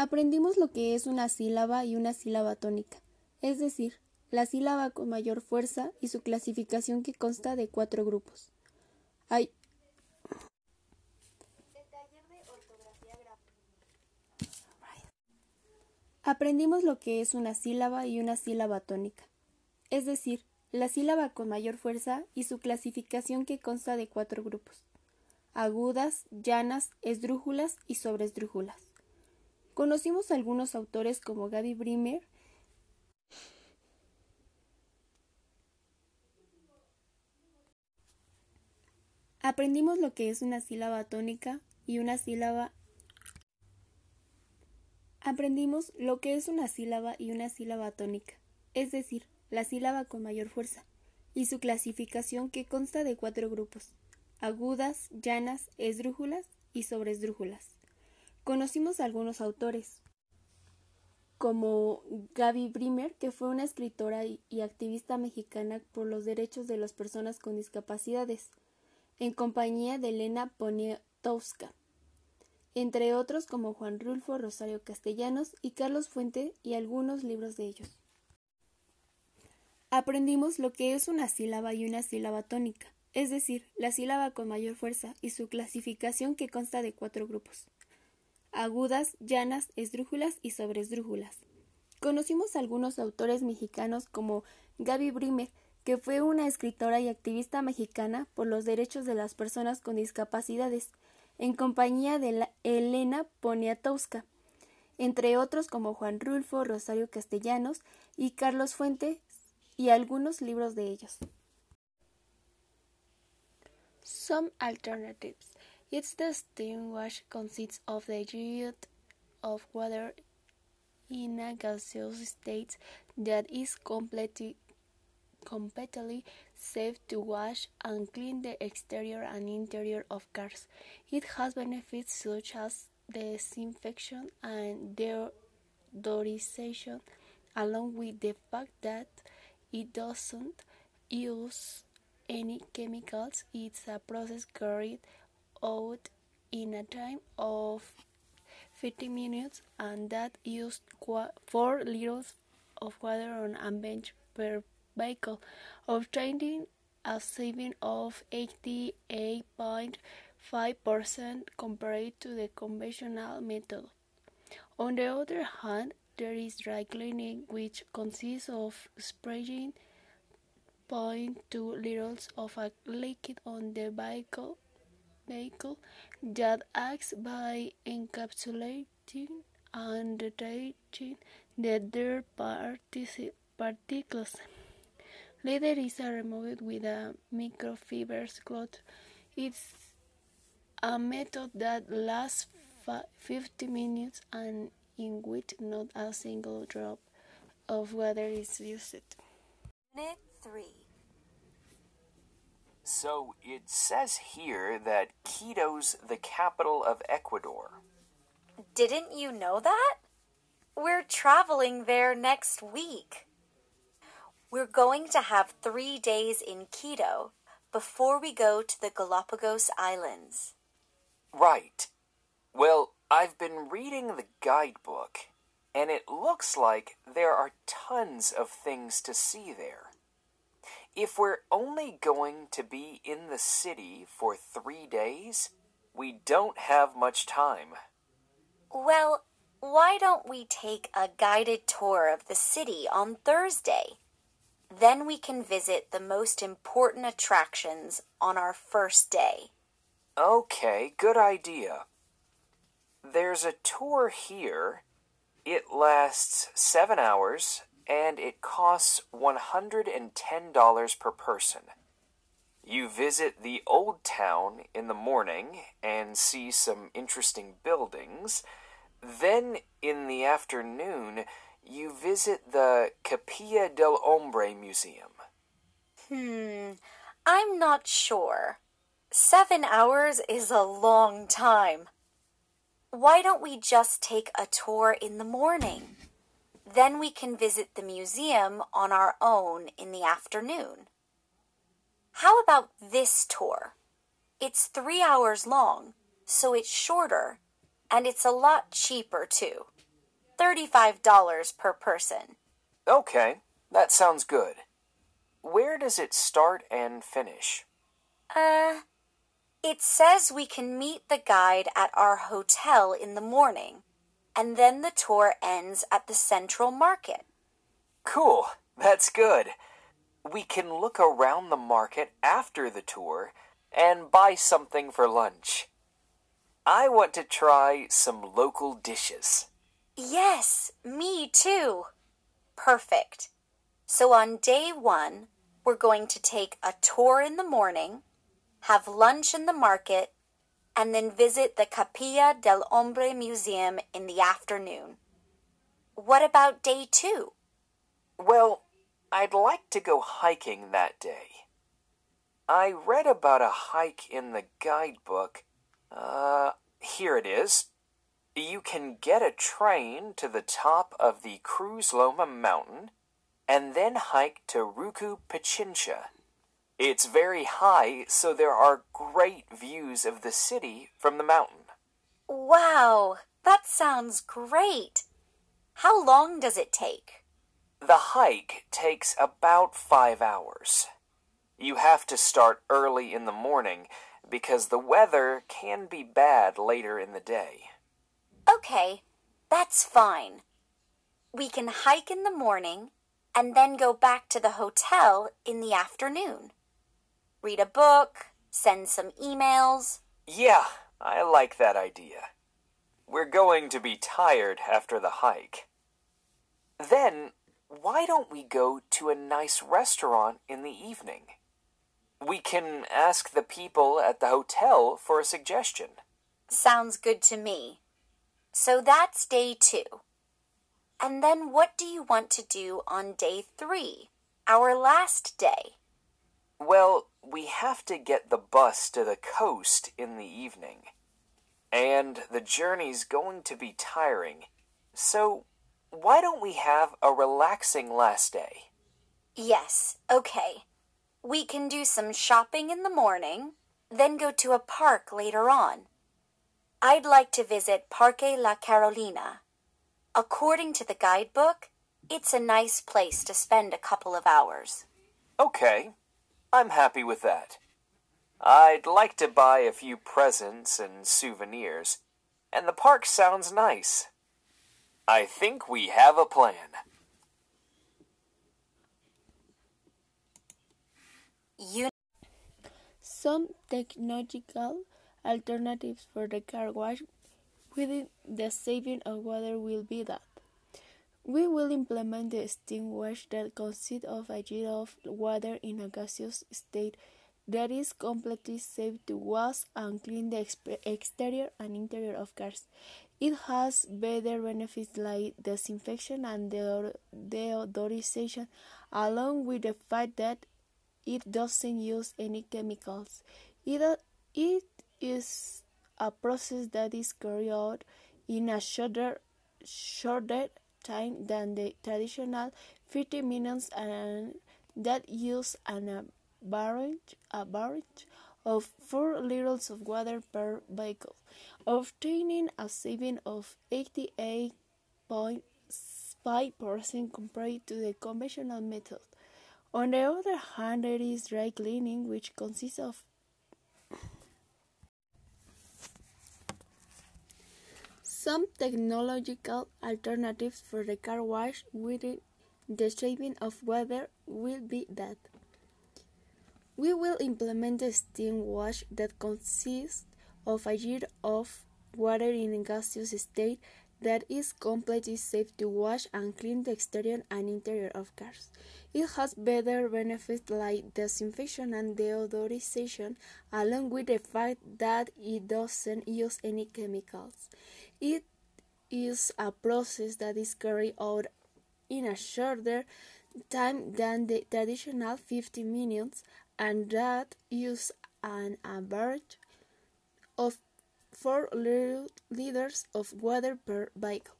Aprendimos lo que es una sílaba y una sílaba tónica, es decir, la sílaba con mayor fuerza y su clasificación que consta de cuatro grupos. Aprendimos lo que es una sílaba y una sílaba tónica, es decir, la sílaba con mayor fuerza y su clasificación que consta de cuatro grupos agudas, llanas, esdrújulas y sobresdrújulas. Conocimos algunos autores como Gaby Brimer, Aprendimos lo que es una sílaba tónica y una sílaba Aprendimos lo que es una sílaba y una sílaba tónica, es decir, la sílaba con mayor fuerza, y su clasificación que consta de cuatro grupos agudas, llanas, esdrújulas y sobresdrújulas. Conocimos a algunos autores, como Gaby Brimer, que fue una escritora y activista mexicana por los derechos de las personas con discapacidades, en compañía de Elena Poniatowska, entre otros como Juan Rulfo Rosario Castellanos y Carlos Fuente y algunos libros de ellos. Aprendimos lo que es una sílaba y una sílaba tónica, es decir, la sílaba con mayor fuerza y su clasificación que consta de cuatro grupos agudas, llanas, esdrújulas y sobresdrújulas. Conocimos algunos autores mexicanos como Gaby Brimer, que fue una escritora y activista mexicana por los derechos de las personas con discapacidades, en compañía de Elena Poniatowska, entre otros como Juan Rulfo, Rosario Castellanos y Carlos Fuentes, y algunos libros de ellos. Some alternatives. Its wash consists of the use of water in a gaseous state that is completely, completely safe to wash and clean the exterior and interior of cars. It has benefits such as disinfection and deodorization, along with the fact that it doesn't use any chemicals. It's a process carried out in a time of 50 minutes and that used 4 liters of water on a bench per vehicle, obtaining a saving of 88.5% compared to the conventional method. On the other hand, there is dry cleaning, which consists of spraying 0.2 liters of a liquid on the vehicle, vehicle that acts by encapsulating and detaching the dirt particles. Later is removed with a microfiber cloth. It's a method that lasts 50 minutes and in which not a single drop of water is used. Minute 3 So it says here that Quito's the capital of Ecuador. Didn't you know that? We're traveling there next week. We're going to have three days in Quito before we go to the Galapagos Islands. Right. Well, I've been reading the guidebook, and it looks like there are tons of things to see there. If we're only going to be in the city for three days, we don't have much time. Well, why don't we take a guided tour of the city on Thursday? Then we can visit the most important attractions on our first day. Okay, good idea. There's a tour here. It lasts seven hours and it costs $110 per person. You visit the old town in the morning and see some interesting buildings. Then in the afternoon, you visit the Capilla del Hombre Museum. Hmm, I'm not sure. Seven hours is a long time. Why don't we just take a tour in the morning? Then we can visit the museum on our own in the afternoon. How about this tour? It's three hours long, so it's shorter, and it's a lot cheaper too. $35 per person. Okay, that sounds good. Where does it start and finish? Uh, it says we can meet the guide at our hotel in the morning, and then the tour ends at the Central Market. Cool, that's good. We can look around the market after the tour and buy something for lunch. I want to try some local dishes. Yes, me too. Perfect. So on day one, we're going to take a tour in the morning, have lunch in the market, and then visit the Capilla del Hombre Museum in the afternoon. What about day two? Well, I'd like to go hiking that day. I read about a hike in the guidebook. Uh, here it is. You can get a train to the top of the Cruz Loma mountain and then hike to Rucu Pichincha. It's very high, so there are great views of the city from the mountain. Wow, that sounds great. How long does it take? The hike takes about five hours. You have to start early in the morning because the weather can be bad later in the day. Okay, that's fine. We can hike in the morning and then go back to the hotel in the afternoon. Read a book, send some emails. Yeah, I like that idea. We're going to be tired after the hike. Then, why don't we go to a nice restaurant in the evening? We can ask the people at the hotel for a suggestion. Sounds good to me. So that's day two. And then what do you want to do on day three, our last day? Well, we have to get the bus to the coast in the evening. And the journey's going to be tiring. So, why don't we have a relaxing last day? Yes, okay. We can do some shopping in the morning, then go to a park later on. I'd like to visit Parque La Carolina. According to the guidebook, it's a nice place to spend a couple of hours. Okay, I'm happy with that. I'd like to buy a few presents and souvenirs, and the park sounds nice. I think we have a plan. You Some technological alternatives for the car wash with the saving of water will be that we will implement the steam wash that consists of a jet of water in a gaseous state that is completely safe to wash and clean the exterior and interior of cars. It has better benefits like disinfection and deodorization, along with the fact that it doesn't use any chemicals. It, it is a process that is carried out in a shorter, shorter time than the traditional 50 minutes and that use an average, average of 4 liters of water per vehicle, obtaining a saving of 88.5% compared to the conventional method. On the other hand, there is dry cleaning, which consists of some technological alternatives for the car wash with the saving of water will be that we will implement a steam wash that consists of a jet of water in a gaseous state that is completely safe to wash and clean the exterior and interior of cars. It has better benefits like disinfection and deodorization, along with the fact that it doesn't use any chemicals. It is a process that is carried out in a shorter time than the traditional 50 minutes and that uses an average of 4 liters of water per vehicle,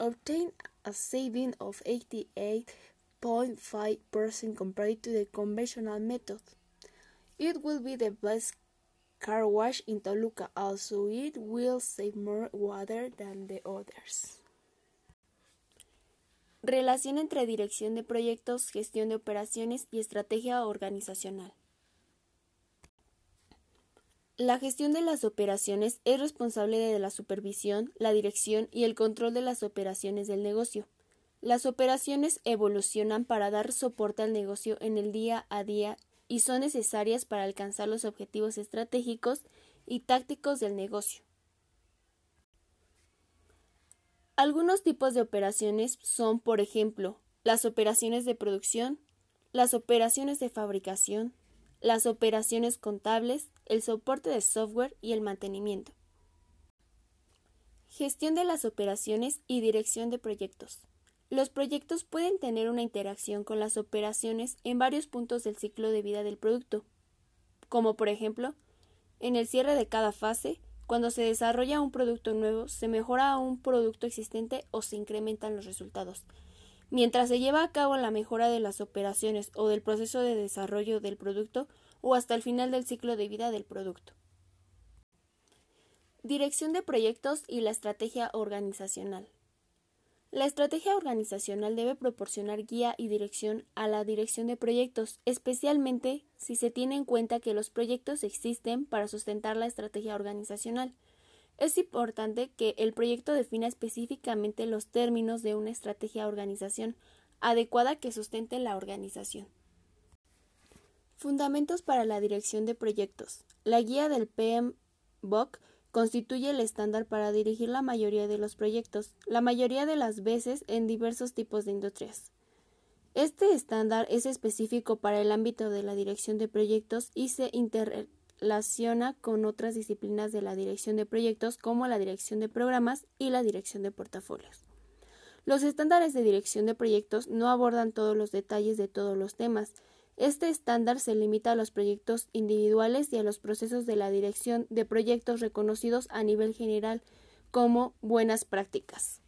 obtain a saving of 88.5% compared to the conventional method. It will be the best car wash in Toluca, also it will save more water than the others. Relación entre dirección de proyectos, gestión de operaciones y estrategia organizacional. La gestión de las operaciones es responsable de la supervisión, la dirección y el control de las operaciones del negocio. Las operaciones evolucionan para dar soporte al negocio en el día a día y son necesarias para alcanzar los objetivos estratégicos y tácticos del negocio. Algunos tipos de operaciones son, por ejemplo, las operaciones de producción, las operaciones de fabricación, las operaciones contables, el soporte de software y el mantenimiento. Gestión de las operaciones y dirección de proyectos. Los proyectos pueden tener una interacción con las operaciones en varios puntos del ciclo de vida del producto, como por ejemplo, en el cierre de cada fase, cuando se desarrolla un producto nuevo, se mejora un producto existente o se incrementan los resultados. Mientras se lleva a cabo la mejora de las operaciones o del proceso de desarrollo del producto o hasta el final del ciclo de vida del producto. Dirección de proyectos y la estrategia organizacional. La estrategia organizacional debe proporcionar guía y dirección a la dirección de proyectos, especialmente si se tiene en cuenta que los proyectos existen para sustentar la estrategia organizacional. Es importante que el proyecto defina específicamente los términos de una estrategia organización adecuada que sustente la organización. Fundamentos para la dirección de proyectos. La guía del PMBOK constituye el estándar para dirigir la mayoría de los proyectos, la mayoría de las veces en diversos tipos de industrias. Este estándar es específico para el ámbito de la dirección de proyectos y se interrelaciona con otras disciplinas de la dirección de proyectos como la dirección de programas y la dirección de portafolios. Los estándares de dirección de proyectos no abordan todos los detalles de todos los temas, este estándar se limita a los proyectos individuales y a los procesos de la dirección de proyectos reconocidos a nivel general como buenas prácticas.